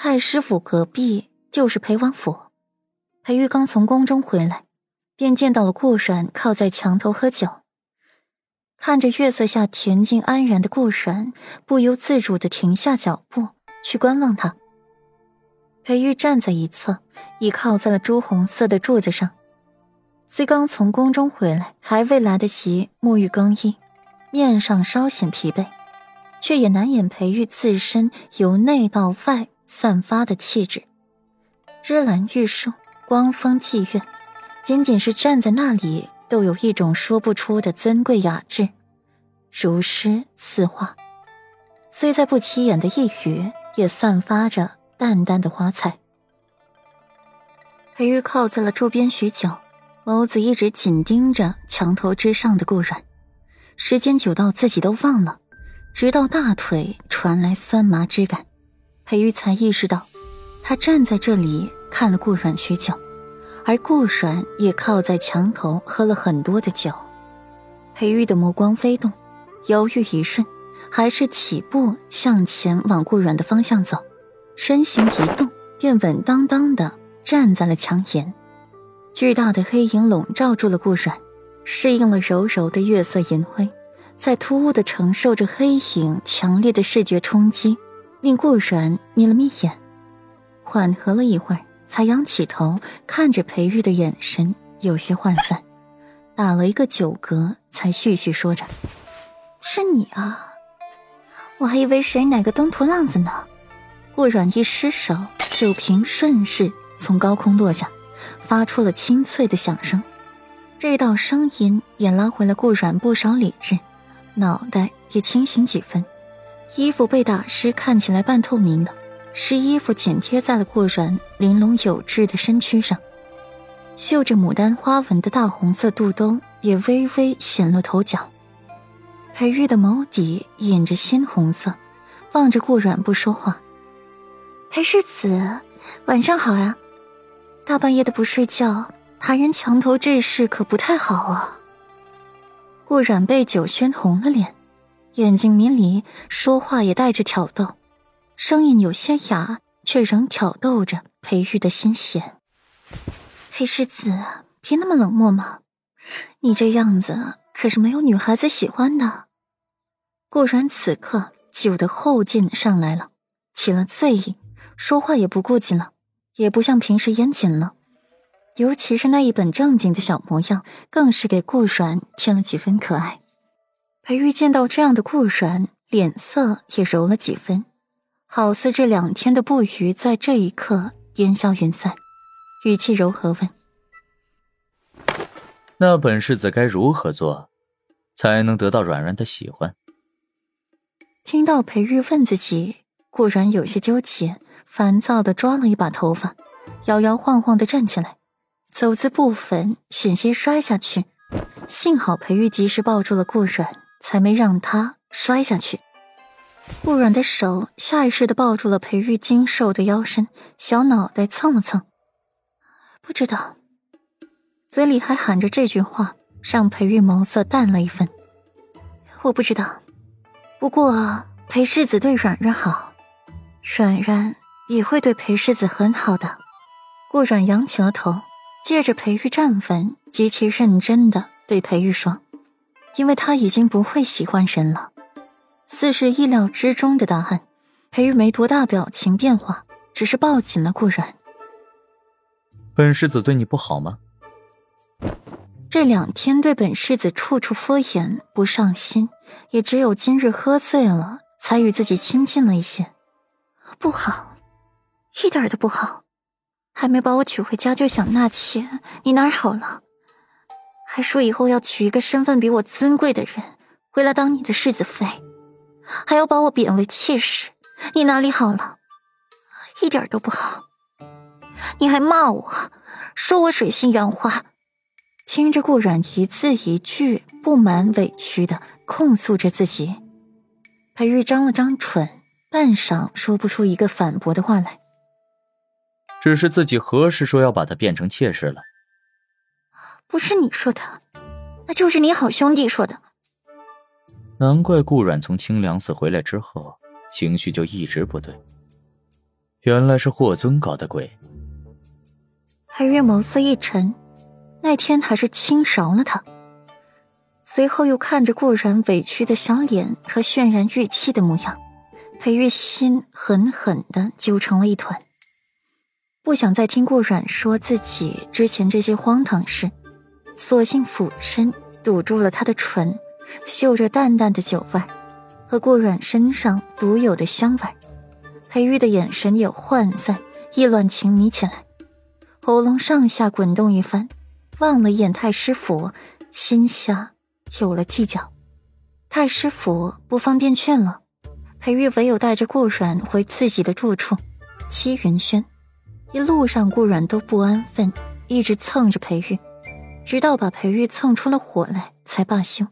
太师府隔壁就是裴王府。裴玉刚从宫中回来，便见到了顾阮靠在墙头喝酒。看着月色下恬静安然的顾阮，不由自主的停下脚步去观望他。裴玉站在一侧，倚靠在了朱红色的柱子上。虽刚从宫中回来，还未来得及沐浴更衣，面上稍显疲惫，却也难掩裴玉自身由内到外散发的气质。芝兰玉树，光风霁月，仅仅是站在那里。都有一种说不出的尊贵雅致，如诗似画。虽在不起眼的一隅，也散发着淡淡的花彩。裴玉靠在了桌边许久，眸子一直紧盯着墙头之上的顾阮，时间久到自己都忘了，直到大腿传来酸麻之感，裴玉才意识到，他站在这里看了顾阮许久。而顾阮也靠在墙头喝了很多的酒，裴玉的目光飞动，犹豫一瞬，还是起步向前往顾阮的方向走，身形一动，便稳当当的站在了墙沿。巨大的黑影笼罩住了顾阮，适应了柔柔的月色银辉，在突兀的承受着黑影强烈的视觉冲击，令顾阮眯了眯眼，缓和了一会儿。才仰起头，看着裴玉的眼神有些涣散，打了一个酒嗝，才絮絮说着：“是你啊，我还以为谁哪个东土浪子呢。”顾阮一失手，酒瓶顺势从高空落下，发出了清脆的响声。这道声音也拉回了顾阮不少理智，脑袋也清醒几分。衣服被打湿，看起来半透明的。湿衣服紧贴在了顾阮玲珑有致的身躯上，绣着牡丹花纹的大红色肚兜也微微显露头角。裴玉的眸底隐着鲜红色，望着顾阮不说话。裴世子，晚上好呀！大半夜的不睡觉，爬人墙头这事可不太好啊。顾阮被酒熏红了脸，眼睛迷离，说话也带着挑逗。声音有些哑，却仍挑逗着裴玉的心弦。裴世子，别那么冷漠嘛，你这样子可是没有女孩子喜欢的。顾然此刻酒的后劲上来了，起了醉意，说话也不顾忌了，也不像平时严谨了，尤其是那一本正经的小模样，更是给顾然添了几分可爱。裴玉见到这样的顾然，脸色也柔了几分。好似这两天的不愉，在这一刻烟消云散，语气柔和问：“那本世子该如何做，才能得到软软的喜欢？”听到裴玉问自己，顾然有些纠结，烦躁的抓了一把头发，摇摇晃晃的站起来，走姿不稳，险些摔下去。幸好裴玉及时抱住了顾然，才没让他摔下去。顾软的手下意识的抱住了裴玉精瘦的腰身，小脑袋蹭了蹭，不知道，嘴里还喊着这句话，让裴玉眸色淡了一分。我不知道，不过裴世子对软软好，软软也会对裴世子很好的。顾软扬起了头，借着裴玉站稳，极其认真的对裴玉说：“因为他已经不会喜欢人了。”似是意料之中的答案，裴玉没多大表情变化，只是抱紧了顾然。本世子对你不好吗？这两天对本世子处处敷衍，不上心，也只有今日喝醉了，才与自己亲近了一些。不好，一点都不好。还没把我娶回家就想纳妾，你哪儿好了？还说以后要娶一个身份比我尊贵的人回来当你的世子妃。还要把我贬为妾室，你哪里好了？一点都不好。你还骂我，说我水性杨花。听着顾阮一字一句不满委屈的控诉着自己，裴玉张了张唇，半晌说不出一个反驳的话来。只是自己何时说要把她变成妾室了？不是你说的，那就是你好兄弟说的。难怪顾阮从清凉寺回来之后，情绪就一直不对。原来是霍尊搞的鬼。裴月眸色一沉，那天还是轻饶了他。随后又看着顾然委屈的小脸和渲然欲泣的模样，裴玉心狠狠的揪成了一团。不想再听顾阮说自己之前这些荒唐事，索性俯身堵住了他的唇，嗅着淡淡的酒味和顾阮身上独有的香味裴玉的眼神也涣散，意乱情迷起来，喉咙上下滚动一番，望了眼太师府，心下有了计较。太师府不方便劝了，裴玉唯有带着顾阮回自己的住处七云轩。一路上，顾阮都不安分，一直蹭着裴玉，直到把裴玉蹭出了火来，才罢休。